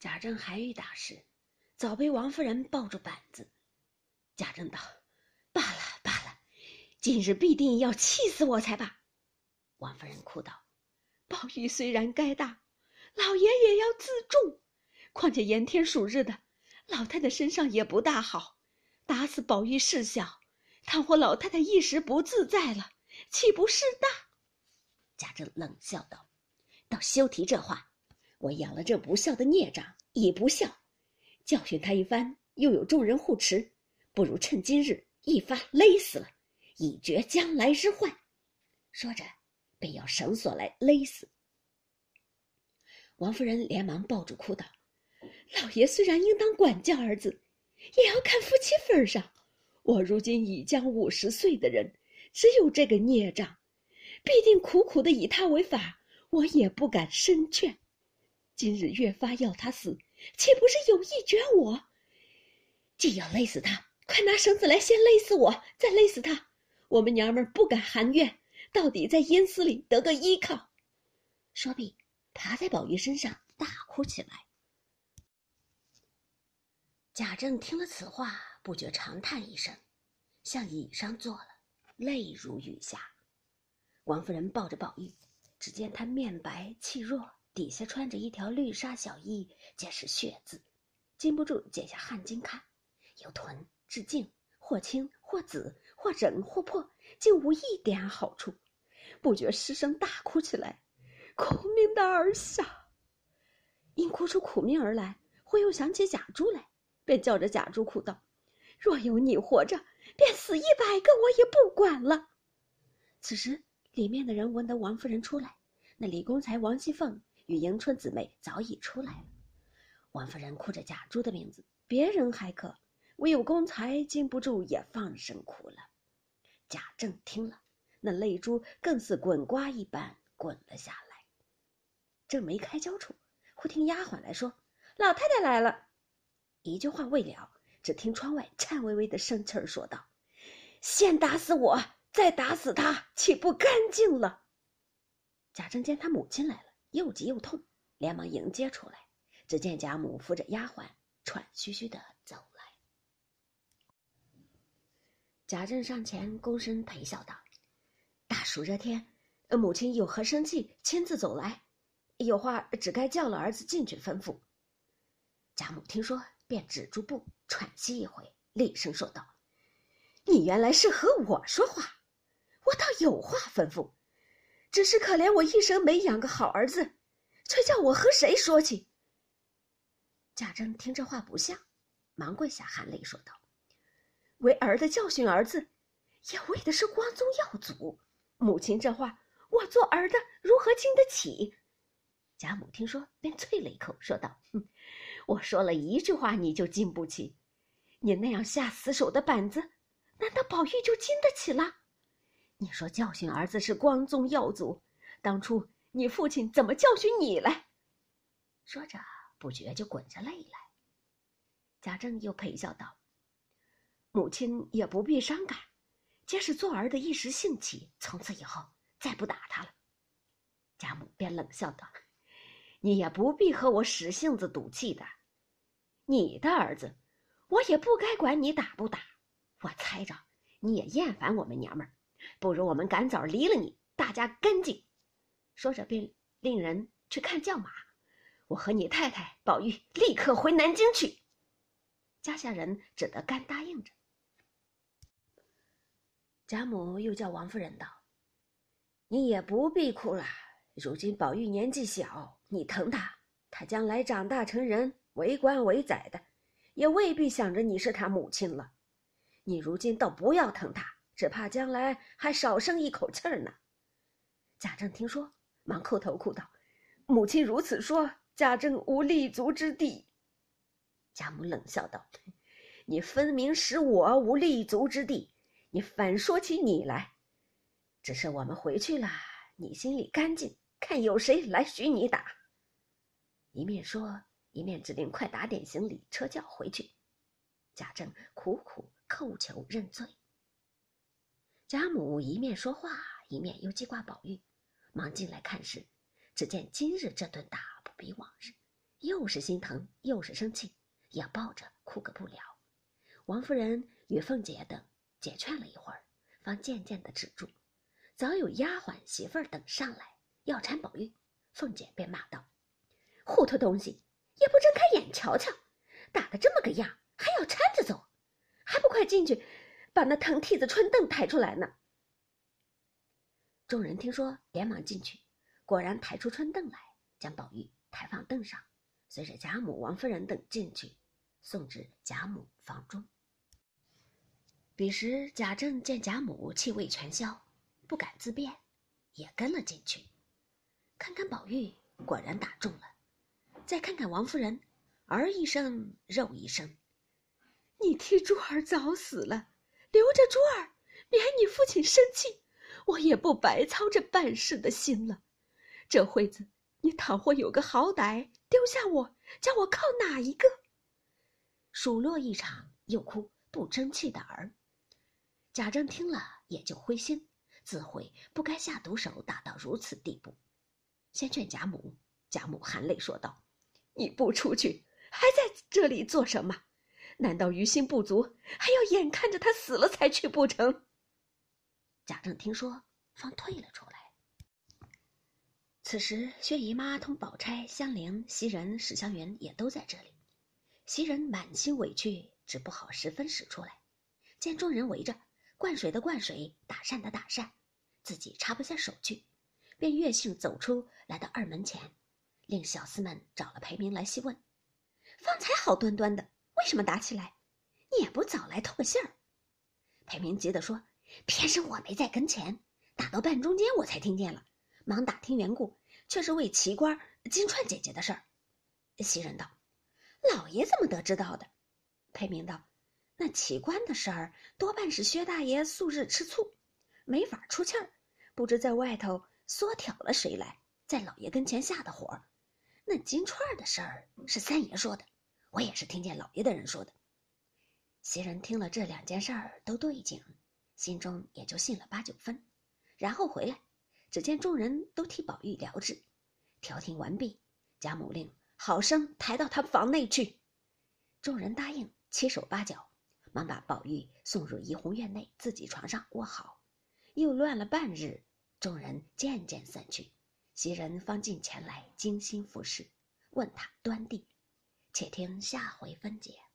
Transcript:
贾政还欲打时，早被王夫人抱住板子。贾政道：“罢了罢了，今日必定要气死我才罢。”王夫人哭道：“宝玉虽然该大，老爷也要自重。况且炎天暑日的，老太太身上也不大好，打死宝玉是小，倘或老太太一时不自在了，岂不是大？”贾政冷笑道：“倒休提这话。我养了这不孝的孽障，已不孝，教训他一番，又有众人护持。”不如趁今日一发勒死了，以绝将来之患。说着，便要绳索来勒死。王夫人连忙抱住哭道：“老爷虽然应当管教儿子，也要看夫妻份上。我如今已将五十岁的人，只有这个孽障，必定苦苦的以他为法，我也不敢深劝。今日越发要他死，岂不是有意绝我？既要勒死他。”快拿绳子来，先勒死我，再勒死他。我们娘们不敢含怨，到底在阴司里得个依靠。说毕，爬在宝玉身上大哭起来。贾政听了此话，不觉长叹一声，向椅上坐了，泪如雨下。王夫人抱着宝玉，只见他面白气弱，底下穿着一条绿纱小衣，皆是血渍，禁不住解下汗巾看，有臀。至净，或青或紫，或整或破，竟无一点好处，不觉失声大哭起来，苦命的儿下。因哭出苦命而来，忽又想起贾珠来，便叫着贾珠哭道：“若有你活着，便死一百个我也不管了。”此时里面的人闻得王夫人出来，那李公才、王熙凤与迎春姊妹早已出来了。王夫人哭着贾珠的名字，别人还可。唯有公才禁不住也放声哭了。贾政听了，那泪珠更似滚瓜一般滚了下来。正没开交处，忽听丫鬟来说：“老太太来了。”一句话未了，只听窗外颤巍巍的声气儿说道：“先打死我，再打死他，岂不干净了？”贾政见他母亲来了，又急又痛，连忙迎接出来。只见贾母扶着丫鬟，喘吁吁的走来。贾政上前躬身陪笑道：“大暑热天，母亲有何生气，亲自走来，有话只该叫了儿子进去吩咐。”贾母听说，便止住步，喘息一回，厉声说道：“你原来是和我说话，我倒有话吩咐，只是可怜我一生没养个好儿子，却叫我和谁说起？”贾政听这话不像，忙跪下含泪说道。为儿的教训儿子，也为的是光宗耀祖。母亲这话，我做儿的如何经得起？贾母听说，便啐了一口，说道：“哼，我说了一句话，你就经不起。你那样下死手的板子，难道宝玉就经得起了？你说教训儿子是光宗耀祖，当初你父亲怎么教训你来？”说着，不觉就滚下泪来。贾政又陪笑道。母亲也不必伤感，皆是做儿的一时兴起，从此以后再不打他了。贾母便冷笑道：“你也不必和我使性子赌气的。你的儿子，我也不该管你打不打。我猜着你也厌烦我们娘们儿，不如我们赶早离了你，大家干净。”说着便令人去看轿马，我和你太太宝玉立刻回南京去。家下人只得干答应着。贾母又叫王夫人道：“你也不必哭了。如今宝玉年纪小，你疼他，他将来长大成人，为官为宰的，也未必想着你是他母亲了。你如今倒不要疼他，只怕将来还少生一口气儿呢。”贾政听说，忙叩头哭道：“母亲如此说，贾政无立足之地。”贾母冷笑道：“你分明使我无立足之地。”你反说起你来，只是我们回去了，你心里干净，看有谁来许你打。一面说，一面指令快打点行李，车轿回去。贾政苦苦叩求认罪。贾母一面说话，一面又记挂宝玉，忙进来看时，只见今日这顿打不比往日，又是心疼又是生气，也抱着哭个不了。王夫人与凤姐等解劝了一会儿，方渐渐的止住。早有丫鬟媳妇儿等上来要搀宝玉，凤姐便骂道：“糊涂东西，也不睁开眼瞧瞧，打得这么个样，还要搀着走，还不快进去，把那藤梯子、春凳抬出来呢？”众人听说，连忙进去，果然抬出春凳来，将宝玉抬放凳上，随着贾母、王夫人等进去，送至贾母房中。彼时贾政见贾母气味全消，不敢自便，也跟了进去。看看宝玉，果然打中了；再看看王夫人，儿一声，肉一声。你替珠儿早死了，留着珠儿，免你父亲生气。我也不白操这办事的心了。这会子，你倘或有个好歹，丢下我，叫我靠哪一个？数落一场，又哭不争气的儿。贾政听了，也就灰心，自悔不该下毒手，打到如此地步。先劝贾母，贾母含泪说道：“你不出去，还在这里做什么？难道于心不足，还要眼看着他死了才去不成？”贾政听说，方退了出来。此时，薛姨妈同宝钗、香菱、袭人、史湘云也都在这里。袭人满心委屈，只不好十分使出来。见众人围着，灌水的灌水，打扇的打扇，自己插不下手去，便越性走出来到二门前，令小厮们找了裴明来细问：方才好端端的，为什么打起来？你也不早来透个信儿。裴明急得说。偏是我没在跟前，打到半中间我才听见了，忙打听缘故，却是为奇官金钏姐姐的事儿。袭人道：“老爷怎么得知道的？”裴明道：“那奇官的事儿多半是薛大爷素日吃醋，没法出气儿，不知在外头唆挑了谁来，在老爷跟前下的火。那金钏的事儿是三爷说的，我也是听见老爷的人说的。”袭人听了这两件事儿都对劲。心中也就信了八九分，然后回来，只见众人都替宝玉疗治，调停完毕，贾母令好生抬到他房内去。众人答应，七手八脚，忙把宝玉送入怡红院内自己床上卧好。又乱了半日，众人渐渐散去，袭人方进前来精心服侍，问他端地。且听下回分解。